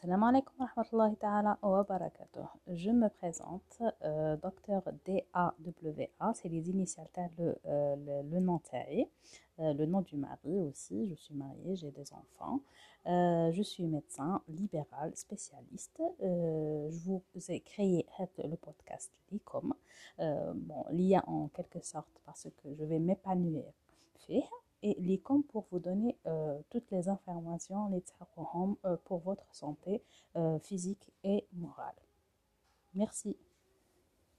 Salam alaikum wa rahmatullahi ta'ala wa barakatuh. Je me présente, euh, docteur D-A-W-A, c'est les initiales, le, euh, le, le, nom taï, euh, le nom du mari aussi. Je suis mariée, j'ai des enfants. Euh, je suis médecin libéral spécialiste. Euh, je vous ai créé le podcast. Euh, bon, l'IA en quelque sorte parce que je vais m'épanouir. Fait et l'ICOM pour vous donner euh, toutes les informations les euh, pour votre santé euh, physique et morale. Merci.